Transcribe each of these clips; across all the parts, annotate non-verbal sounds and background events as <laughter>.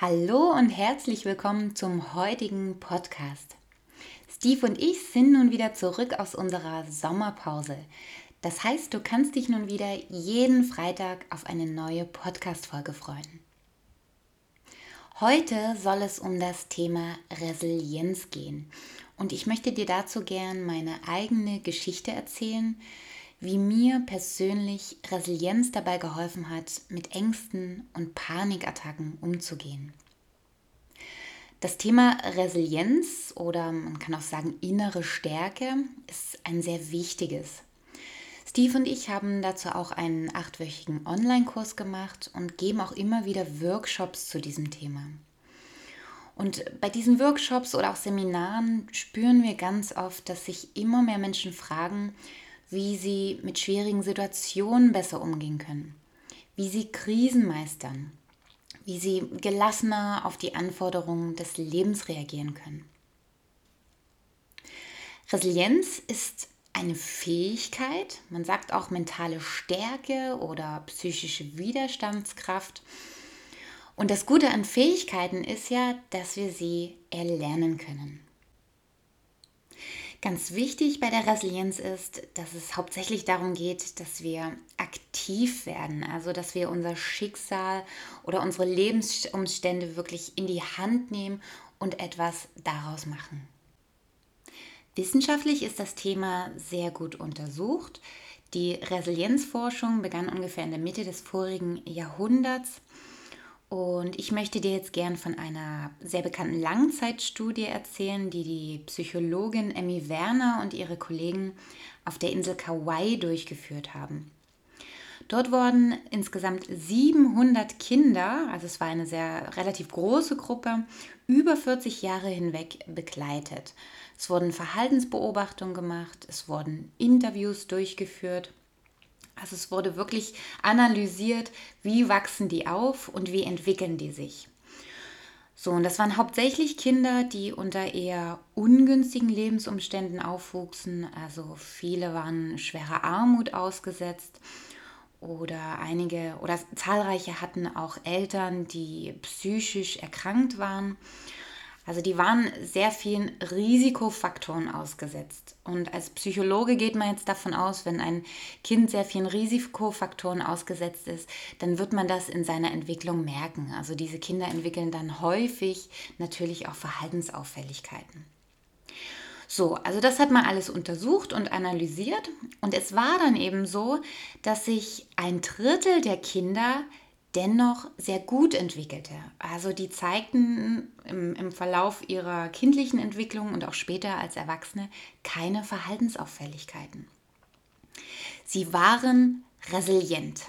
Hallo und herzlich willkommen zum heutigen Podcast. Steve und ich sind nun wieder zurück aus unserer Sommerpause. Das heißt, du kannst dich nun wieder jeden Freitag auf eine neue Podcast-Folge freuen. Heute soll es um das Thema Resilienz gehen und ich möchte dir dazu gern meine eigene Geschichte erzählen, wie mir persönlich Resilienz dabei geholfen hat, mit Ängsten und Panikattacken umzugehen. Das Thema Resilienz oder man kann auch sagen innere Stärke ist ein sehr wichtiges. Steve und ich haben dazu auch einen achtwöchigen Online-Kurs gemacht und geben auch immer wieder Workshops zu diesem Thema. Und bei diesen Workshops oder auch Seminaren spüren wir ganz oft, dass sich immer mehr Menschen fragen, wie sie mit schwierigen Situationen besser umgehen können, wie sie Krisen meistern, wie sie gelassener auf die Anforderungen des Lebens reagieren können. Resilienz ist eine Fähigkeit, man sagt auch mentale Stärke oder psychische Widerstandskraft. Und das Gute an Fähigkeiten ist ja, dass wir sie erlernen können. Ganz wichtig bei der Resilienz ist, dass es hauptsächlich darum geht, dass wir aktiv werden, also dass wir unser Schicksal oder unsere Lebensumstände wirklich in die Hand nehmen und etwas daraus machen. Wissenschaftlich ist das Thema sehr gut untersucht. Die Resilienzforschung begann ungefähr in der Mitte des vorigen Jahrhunderts und ich möchte dir jetzt gern von einer sehr bekannten Langzeitstudie erzählen, die die Psychologin Emmy Werner und ihre Kollegen auf der Insel Kauai durchgeführt haben. Dort wurden insgesamt 700 Kinder, also es war eine sehr relativ große Gruppe, über 40 Jahre hinweg begleitet. Es wurden Verhaltensbeobachtungen gemacht, es wurden Interviews durchgeführt also es wurde wirklich analysiert, wie wachsen die auf und wie entwickeln die sich. So, und das waren hauptsächlich Kinder, die unter eher ungünstigen Lebensumständen aufwuchsen. Also viele waren schwerer Armut ausgesetzt oder einige oder zahlreiche hatten auch Eltern, die psychisch erkrankt waren. Also die waren sehr vielen Risikofaktoren ausgesetzt. Und als Psychologe geht man jetzt davon aus, wenn ein Kind sehr vielen Risikofaktoren ausgesetzt ist, dann wird man das in seiner Entwicklung merken. Also diese Kinder entwickeln dann häufig natürlich auch Verhaltensauffälligkeiten. So, also das hat man alles untersucht und analysiert. Und es war dann eben so, dass sich ein Drittel der Kinder dennoch sehr gut entwickelte. Also die zeigten im, im, Verlauf ihrer kindlichen Entwicklung und auch später als Erwachsene keine Verhaltensauffälligkeiten. Sie waren resilient.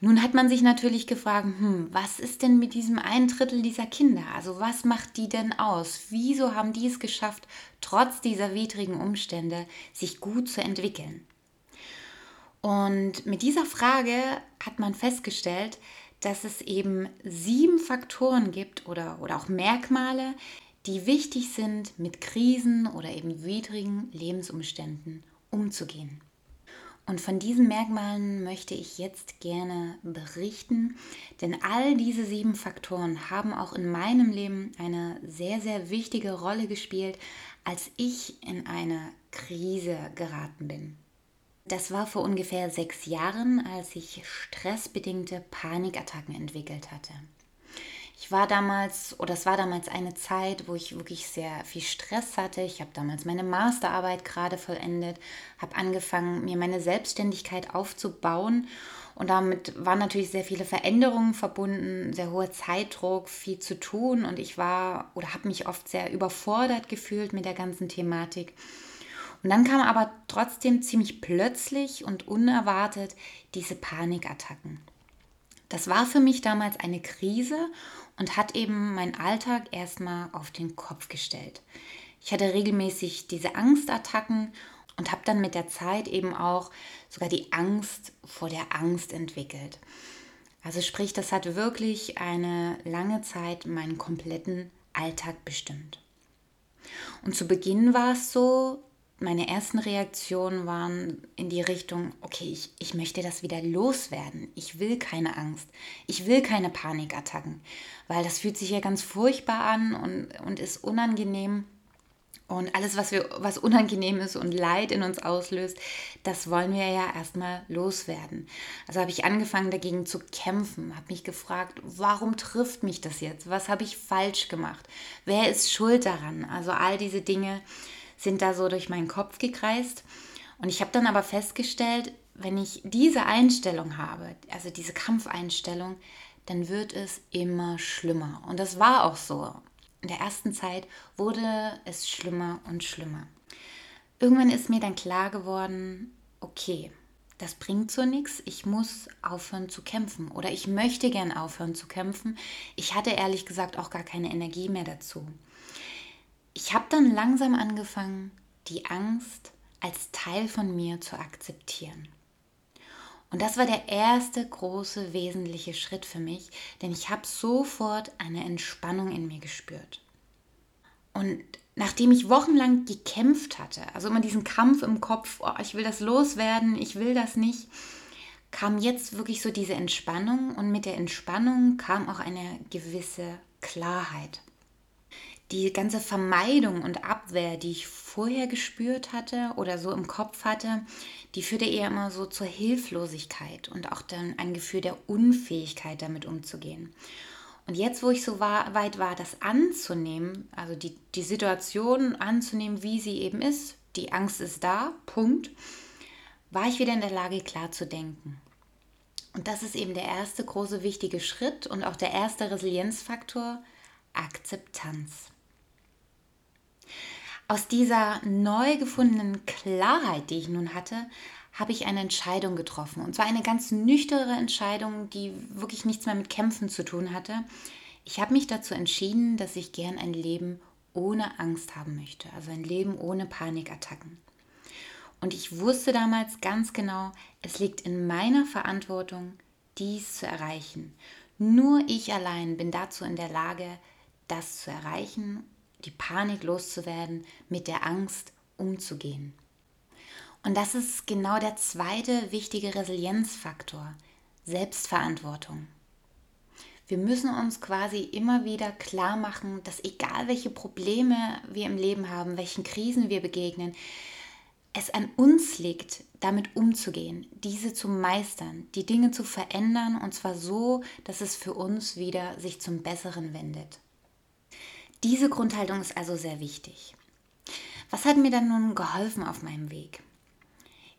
Nun hat man sich natürlich gefragt, hm, was ist denn mit diesem ein Drittel dieser Kinder? Also was macht die denn aus? Wieso haben die es geschafft, trotz dieser widrigen Umstände sich gut zu entwickeln? Und mit dieser Frage hat man festgestellt, dass es eben sieben Faktoren gibt oder, oder auch Merkmale, die wichtig sind, mit Krisen oder eben widrigen Lebensumständen umzugehen. Und von diesen Merkmalen möchte ich jetzt gerne berichten, denn all diese sieben Faktoren haben auch in meinem Leben eine sehr, sehr wichtige Rolle gespielt, als ich in eine Krise geraten bin. Das war vor ungefähr sechs Jahren, als ich stressbedingte Panikattacken entwickelt hatte. Ich war damals, oder es war damals eine Zeit, wo ich wirklich sehr viel Stress hatte. Ich habe damals meine Masterarbeit gerade vollendet, habe angefangen, mir meine Selbstständigkeit aufzubauen. Und damit waren natürlich sehr viele Veränderungen verbunden, sehr hoher Zeitdruck, viel zu tun. Und ich war oder habe mich oft sehr überfordert gefühlt mit der ganzen Thematik. Und dann kam aber trotzdem ziemlich plötzlich und unerwartet diese Panikattacken. Das war für mich damals eine Krise und hat eben meinen Alltag erstmal auf den Kopf gestellt. Ich hatte regelmäßig diese Angstattacken und habe dann mit der Zeit eben auch sogar die Angst vor der Angst entwickelt. Also sprich, das hat wirklich eine lange Zeit meinen kompletten Alltag bestimmt. Und zu Beginn war es so, meine ersten Reaktionen waren in die Richtung, okay, ich, ich möchte das wieder loswerden. Ich will keine Angst. Ich will keine Panikattacken, weil das fühlt sich ja ganz furchtbar an und, und ist unangenehm. Und alles, was, wir, was unangenehm ist und Leid in uns auslöst, das wollen wir ja erstmal loswerden. Also habe ich angefangen dagegen zu kämpfen, habe mich gefragt, warum trifft mich das jetzt? Was habe ich falsch gemacht? Wer ist schuld daran? Also all diese Dinge sind da so durch meinen Kopf gekreist. Und ich habe dann aber festgestellt, wenn ich diese Einstellung habe, also diese Kampfeinstellung, dann wird es immer schlimmer. Und das war auch so in der ersten Zeit wurde es schlimmer und schlimmer. Irgendwann ist mir dann klar geworden, okay, das bringt so nichts, ich muss aufhören zu kämpfen oder ich möchte gern aufhören zu kämpfen. Ich hatte ehrlich gesagt auch gar keine Energie mehr dazu. Ich habe dann langsam angefangen, die Angst als Teil von mir zu akzeptieren. Und das war der erste große wesentliche Schritt für mich, denn ich habe sofort eine Entspannung in mir gespürt. Und nachdem ich wochenlang gekämpft hatte, also immer diesen Kampf im Kopf, oh, ich will das loswerden, ich will das nicht, kam jetzt wirklich so diese Entspannung und mit der Entspannung kam auch eine gewisse Klarheit die ganze Vermeidung und Abwehr, die ich vorher gespürt hatte oder so im Kopf hatte, die führte eher immer so zur Hilflosigkeit und auch dann ein Gefühl der Unfähigkeit, damit umzugehen. Und jetzt, wo ich so weit war, das anzunehmen, also die, die Situation anzunehmen, wie sie eben ist, die Angst ist da, Punkt, war ich wieder in der Lage, klar zu denken. Und das ist eben der erste große wichtige Schritt und auch der erste Resilienzfaktor, Akzeptanz. Aus dieser neu gefundenen Klarheit, die ich nun hatte, habe ich eine Entscheidung getroffen. Und zwar eine ganz nüchterne Entscheidung, die wirklich nichts mehr mit Kämpfen zu tun hatte. Ich habe mich dazu entschieden, dass ich gern ein Leben ohne Angst haben möchte. Also ein Leben ohne Panikattacken. Und ich wusste damals ganz genau, es liegt in meiner Verantwortung, dies zu erreichen. Nur ich allein bin dazu in der Lage, das zu erreichen die Panik loszuwerden, mit der Angst umzugehen. Und das ist genau der zweite wichtige Resilienzfaktor, Selbstverantwortung. Wir müssen uns quasi immer wieder klar machen, dass egal welche Probleme wir im Leben haben, welchen Krisen wir begegnen, es an uns liegt, damit umzugehen, diese zu meistern, die Dinge zu verändern und zwar so, dass es für uns wieder sich zum Besseren wendet. Diese Grundhaltung ist also sehr wichtig. Was hat mir dann nun geholfen auf meinem Weg?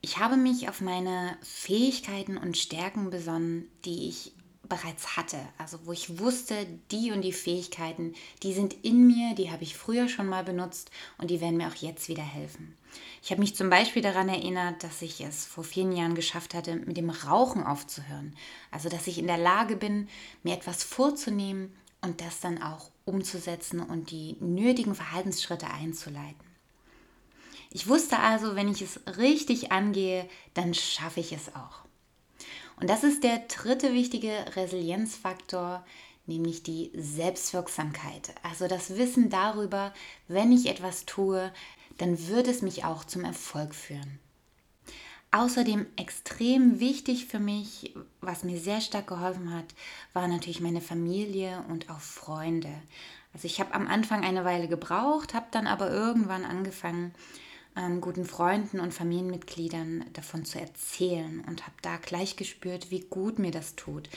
Ich habe mich auf meine Fähigkeiten und Stärken besonnen, die ich bereits hatte. Also wo ich wusste, die und die Fähigkeiten, die sind in mir, die habe ich früher schon mal benutzt und die werden mir auch jetzt wieder helfen. Ich habe mich zum Beispiel daran erinnert, dass ich es vor vielen Jahren geschafft hatte, mit dem Rauchen aufzuhören. Also dass ich in der Lage bin, mir etwas vorzunehmen und das dann auch umzusetzen und die nötigen Verhaltensschritte einzuleiten. Ich wusste also, wenn ich es richtig angehe, dann schaffe ich es auch. Und das ist der dritte wichtige Resilienzfaktor, nämlich die Selbstwirksamkeit. Also das Wissen darüber, wenn ich etwas tue, dann wird es mich auch zum Erfolg führen. Außerdem extrem wichtig für mich, was mir sehr stark geholfen hat, war natürlich meine Familie und auch Freunde. Also ich habe am Anfang eine Weile gebraucht, habe dann aber irgendwann angefangen, ähm, guten Freunden und Familienmitgliedern davon zu erzählen und habe da gleich gespürt, wie gut mir das tut,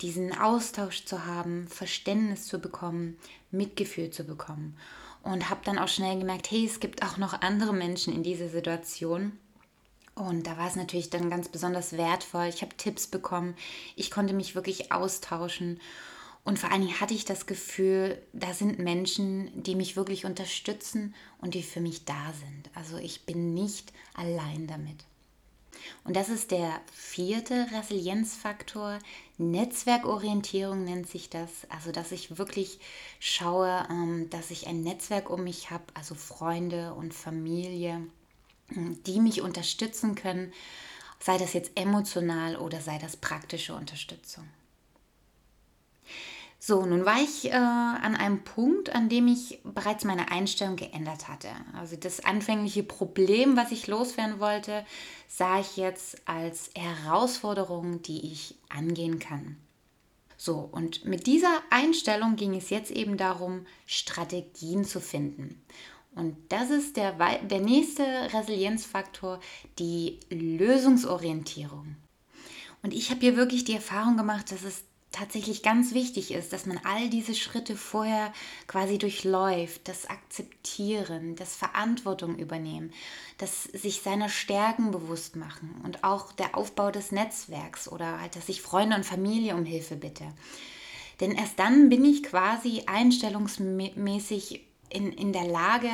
diesen Austausch zu haben, Verständnis zu bekommen, Mitgefühl zu bekommen. Und habe dann auch schnell gemerkt, hey, es gibt auch noch andere Menschen in dieser Situation und da war es natürlich dann ganz besonders wertvoll. Ich habe Tipps bekommen, ich konnte mich wirklich austauschen. Und vor allen Dingen hatte ich das Gefühl, da sind Menschen, die mich wirklich unterstützen und die für mich da sind. Also ich bin nicht allein damit. Und das ist der vierte Resilienzfaktor. Netzwerkorientierung nennt sich das. Also, dass ich wirklich schaue, ähm, dass ich ein Netzwerk um mich habe, also Freunde und Familie, die mich unterstützen können, sei das jetzt emotional oder sei das praktische Unterstützung. So, nun war ich äh, an einem Punkt, an dem ich bereits meine Einstellung geändert hatte. Also das anfängliche Problem, was ich loswerden wollte, sah ich jetzt als Herausforderung, die ich angehen kann. So, und mit dieser Einstellung ging es jetzt eben darum, Strategien zu finden. Und das ist der, der nächste Resilienzfaktor, die Lösungsorientierung. Und ich habe hier wirklich die Erfahrung gemacht, dass es tatsächlich ganz wichtig ist, dass man all diese Schritte vorher quasi durchläuft, das Akzeptieren, das Verantwortung übernehmen, das sich seiner Stärken bewusst machen und auch der Aufbau des Netzwerks oder halt, dass ich Freunde und Familie um Hilfe bitte. Denn erst dann bin ich quasi einstellungsmäßig in, in der Lage,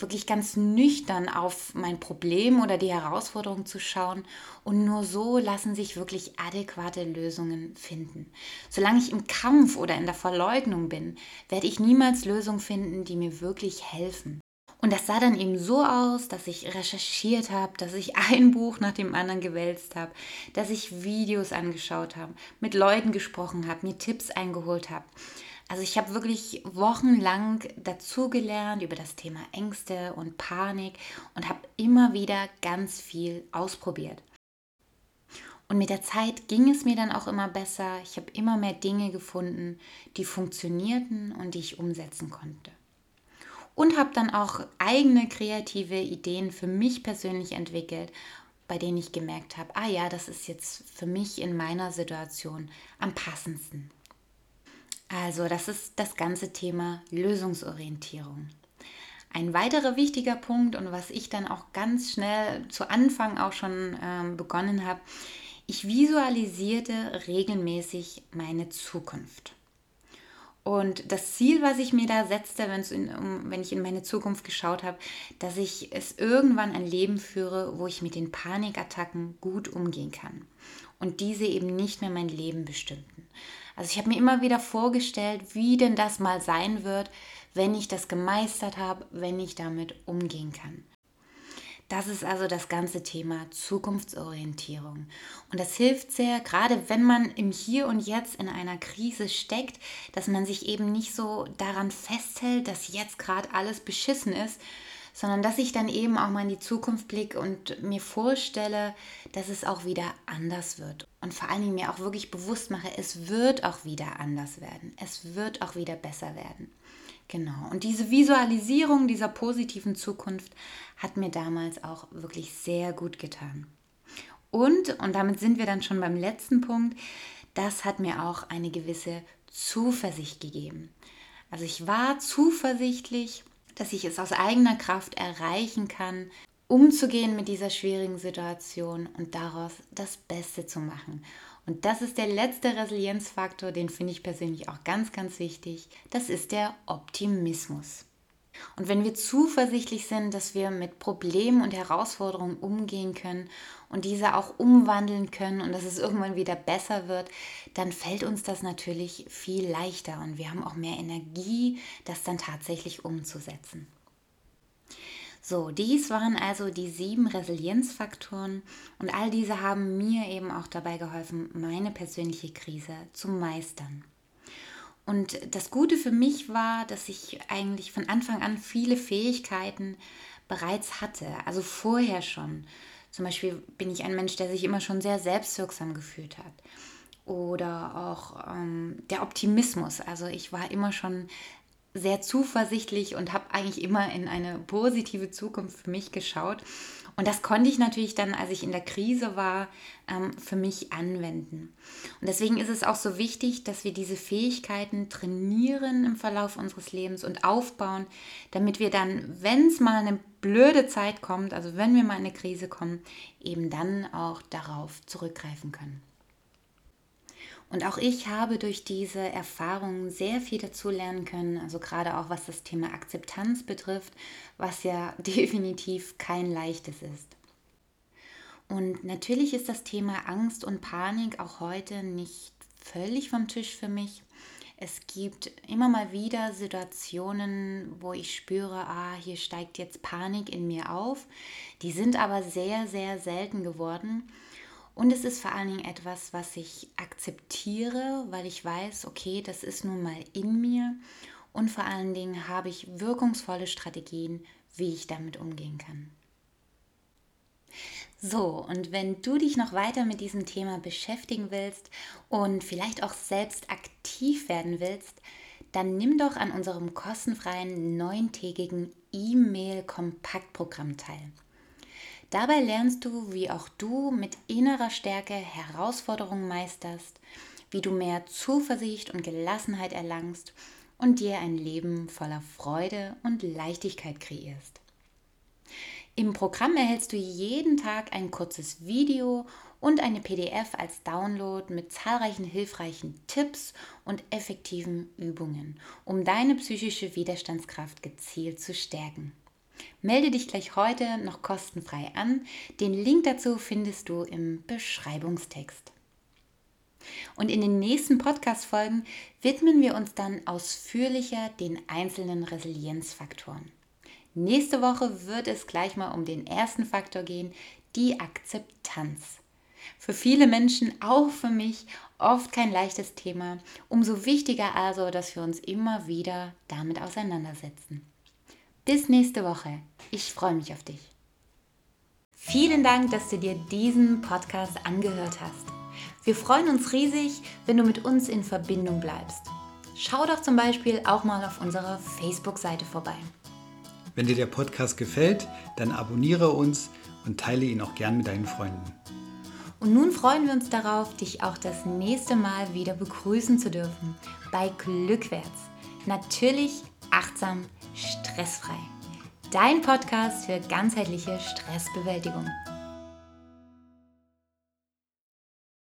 wirklich ganz nüchtern auf mein Problem oder die Herausforderung zu schauen. Und nur so lassen sich wirklich adäquate Lösungen finden. Solange ich im Kampf oder in der Verleugnung bin, werde ich niemals Lösungen finden, die mir wirklich helfen. Und das sah dann eben so aus, dass ich recherchiert habe, dass ich ein Buch nach dem anderen gewälzt habe, dass ich Videos angeschaut habe, mit Leuten gesprochen habe, mir Tipps eingeholt habe. Also ich habe wirklich wochenlang dazugelernt über das Thema Ängste und Panik und habe immer wieder ganz viel ausprobiert. Und mit der Zeit ging es mir dann auch immer besser. Ich habe immer mehr Dinge gefunden, die funktionierten und die ich umsetzen konnte. Und habe dann auch eigene kreative Ideen für mich persönlich entwickelt, bei denen ich gemerkt habe, ah ja, das ist jetzt für mich in meiner Situation am passendsten. Also das ist das ganze Thema Lösungsorientierung. Ein weiterer wichtiger Punkt und was ich dann auch ganz schnell zu Anfang auch schon ähm, begonnen habe, ich visualisierte regelmäßig meine Zukunft. Und das Ziel, was ich mir da setzte, in, um, wenn ich in meine Zukunft geschaut habe, dass ich es irgendwann ein Leben führe, wo ich mit den Panikattacken gut umgehen kann und diese eben nicht mehr mein Leben bestimmten. Also ich habe mir immer wieder vorgestellt, wie denn das mal sein wird, wenn ich das gemeistert habe, wenn ich damit umgehen kann. Das ist also das ganze Thema Zukunftsorientierung. Und das hilft sehr, gerade wenn man im Hier und Jetzt in einer Krise steckt, dass man sich eben nicht so daran festhält, dass jetzt gerade alles beschissen ist, sondern dass ich dann eben auch mal in die Zukunft blicke und mir vorstelle, dass es auch wieder anders wird. Und vor allen Dingen mir auch wirklich bewusst mache, es wird auch wieder anders werden. Es wird auch wieder besser werden. Genau. Und diese Visualisierung dieser positiven Zukunft hat mir damals auch wirklich sehr gut getan. Und, und damit sind wir dann schon beim letzten Punkt, das hat mir auch eine gewisse Zuversicht gegeben. Also ich war zuversichtlich dass ich es aus eigener Kraft erreichen kann, umzugehen mit dieser schwierigen Situation und daraus das Beste zu machen. Und das ist der letzte Resilienzfaktor, den finde ich persönlich auch ganz, ganz wichtig. Das ist der Optimismus. Und wenn wir zuversichtlich sind, dass wir mit Problemen und Herausforderungen umgehen können und diese auch umwandeln können und dass es irgendwann wieder besser wird, dann fällt uns das natürlich viel leichter und wir haben auch mehr Energie, das dann tatsächlich umzusetzen. So, dies waren also die sieben Resilienzfaktoren und all diese haben mir eben auch dabei geholfen, meine persönliche Krise zu meistern. Und das Gute für mich war, dass ich eigentlich von Anfang an viele Fähigkeiten bereits hatte, also vorher schon. Zum Beispiel bin ich ein Mensch, der sich immer schon sehr selbstwirksam gefühlt hat. Oder auch ähm, der Optimismus. Also ich war immer schon sehr zuversichtlich und habe eigentlich immer in eine positive Zukunft für mich geschaut. Und das konnte ich natürlich dann, als ich in der Krise war, ähm, für mich anwenden. Und deswegen ist es auch so wichtig, dass wir diese Fähigkeiten trainieren im Verlauf unseres Lebens und aufbauen, damit wir dann, wenn es mal eine blöde Zeit kommt, also wenn wir mal in eine Krise kommen, eben dann auch darauf zurückgreifen können. Und auch ich habe durch diese Erfahrungen sehr viel dazu lernen können, also gerade auch was das Thema Akzeptanz betrifft, was ja <laughs> definitiv kein leichtes ist. Und natürlich ist das Thema Angst und Panik auch heute nicht völlig vom Tisch für mich. Es gibt immer mal wieder Situationen, wo ich spüre, ah, hier steigt jetzt Panik in mir auf. Die sind aber sehr, sehr selten geworden. Und es ist vor allen Dingen etwas, was ich akzeptiere, weil ich weiß, okay, das ist nun mal in mir. Und vor allen Dingen habe ich wirkungsvolle Strategien, wie ich damit umgehen kann. So, und wenn du dich noch weiter mit diesem Thema beschäftigen willst und vielleicht auch selbst aktiv werden willst, dann nimm doch an unserem kostenfreien neuntägigen E-Mail-Kompaktprogramm teil. Dabei lernst du, wie auch du mit innerer Stärke Herausforderungen meisterst, wie du mehr Zuversicht und Gelassenheit erlangst und dir ein Leben voller Freude und Leichtigkeit kreierst. Im Programm erhältst du jeden Tag ein kurzes Video und eine PDF als Download mit zahlreichen hilfreichen Tipps und effektiven Übungen, um deine psychische Widerstandskraft gezielt zu stärken. Melde dich gleich heute noch kostenfrei an. Den Link dazu findest du im Beschreibungstext. Und in den nächsten Podcast-Folgen widmen wir uns dann ausführlicher den einzelnen Resilienzfaktoren. Nächste Woche wird es gleich mal um den ersten Faktor gehen, die Akzeptanz. Für viele Menschen, auch für mich, oft kein leichtes Thema. Umso wichtiger also, dass wir uns immer wieder damit auseinandersetzen. Bis nächste Woche. Ich freue mich auf dich. Vielen Dank, dass du dir diesen Podcast angehört hast. Wir freuen uns riesig, wenn du mit uns in Verbindung bleibst. Schau doch zum Beispiel auch mal auf unserer Facebook-Seite vorbei. Wenn dir der Podcast gefällt, dann abonniere uns und teile ihn auch gern mit deinen Freunden. Und nun freuen wir uns darauf, dich auch das nächste Mal wieder begrüßen zu dürfen bei Glückwärts. Natürlich achtsam, stressfrei. Dein Podcast für ganzheitliche Stressbewältigung.